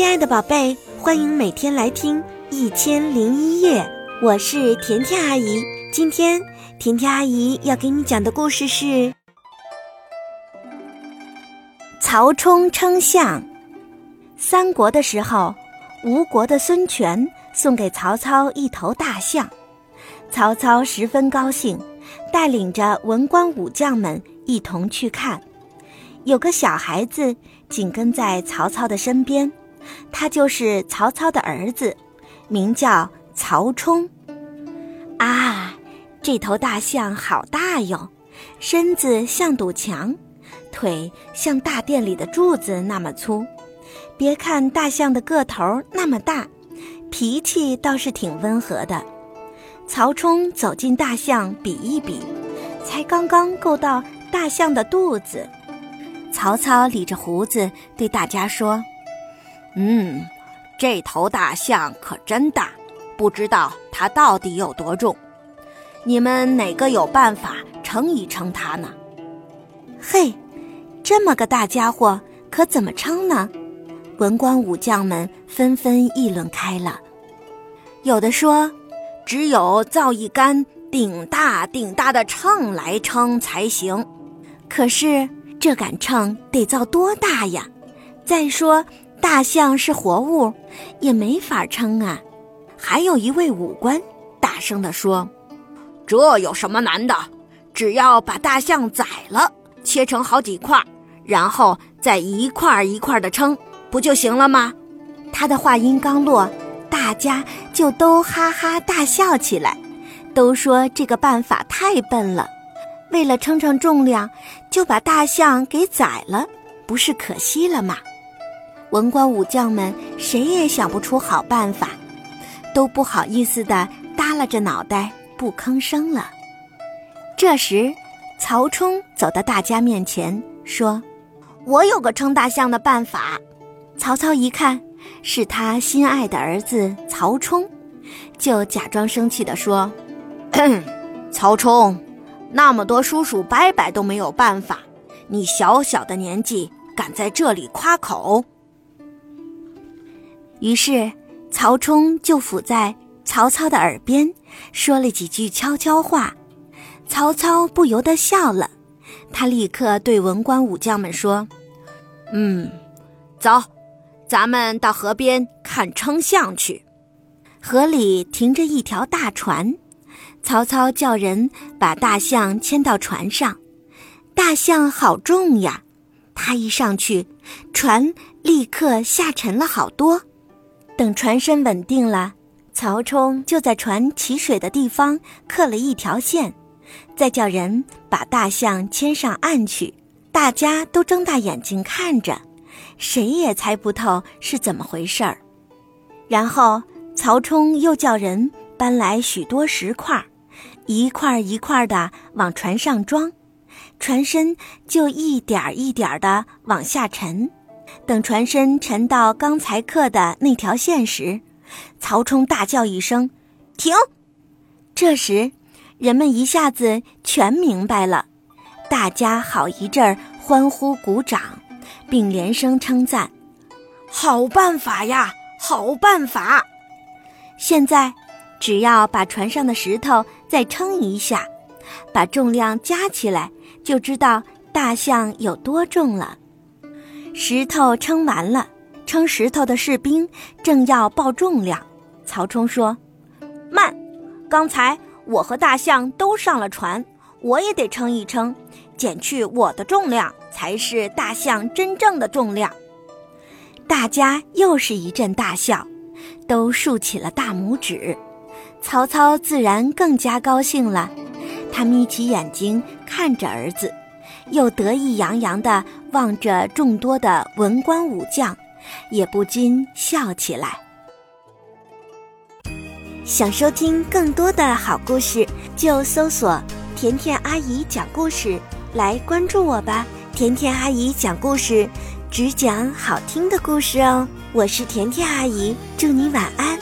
亲爱的宝贝，欢迎每天来听《一千零一夜》，我是甜甜阿姨。今天甜甜阿姨要给你讲的故事是曹冲称象。三国的时候，吴国的孙权送给曹操一头大象，曹操十分高兴，带领着文官武将们一同去看。有个小孩子紧跟在曹操的身边。他就是曹操的儿子，名叫曹冲。啊，这头大象好大哟，身子像堵墙，腿像大殿里的柱子那么粗。别看大象的个头那么大，脾气倒是挺温和的。曹冲走进大象，比一比，才刚刚够到大象的肚子。曹操理着胡子对大家说。嗯，这头大象可真大，不知道它到底有多重。你们哪个有办法称一称它呢？嘿，这么个大家伙，可怎么称呢？文官武将们纷纷议论开了。有的说，只有造一杆顶大顶大的秤来称才行。可是这杆秤得造多大呀？再说。大象是活物，也没法称啊。还有一位武官大声地说：“这有什么难的？只要把大象宰了，切成好几块，然后再一块一块的称，不就行了吗？”他的话音刚落，大家就都哈哈大笑起来，都说这个办法太笨了。为了称称重量，就把大象给宰了，不是可惜了吗？文官武将们谁也想不出好办法，都不好意思的耷拉着脑袋不吭声了。这时，曹冲走到大家面前说：“我有个称大象的办法。”曹操一看是他心爱的儿子曹冲，就假装生气的说：“曹冲，那么多叔叔伯伯都没有办法，你小小的年纪敢在这里夸口？”于是，曹冲就伏在曹操的耳边说了几句悄悄话，曹操不由得笑了。他立刻对文官武将们说：“嗯，走，咱们到河边看称象去。”河里停着一条大船，曹操叫人把大象牵到船上。大象好重呀，他一上去，船立刻下沉了好多。等船身稳定了，曹冲就在船起水的地方刻了一条线，再叫人把大象牵上岸去。大家都睁大眼睛看着，谁也猜不透是怎么回事儿。然后曹冲又叫人搬来许多石块，一块一块的往船上装，船身就一点一点的往下沉。等船身沉到刚才刻的那条线时，曹冲大叫一声：“停！”这时，人们一下子全明白了，大家好一阵儿欢呼鼓掌，并连声称赞：“好办法呀，好办法！”现在，只要把船上的石头再称一下，把重量加起来，就知道大象有多重了。石头称完了，称石头的士兵正要报重量。曹冲说：“慢，刚才我和大象都上了船，我也得称一称，减去我的重量才是大象真正的重量。”大家又是一阵大笑，都竖起了大拇指。曹操自然更加高兴了，他眯起眼睛看着儿子。又得意洋洋地望着众多的文官武将也不禁笑起来。想收听更多的好故事就搜索甜甜阿姨讲故事来关注我吧。甜甜阿姨讲故事只讲好听的故事哦。我是甜甜阿姨祝你晚安。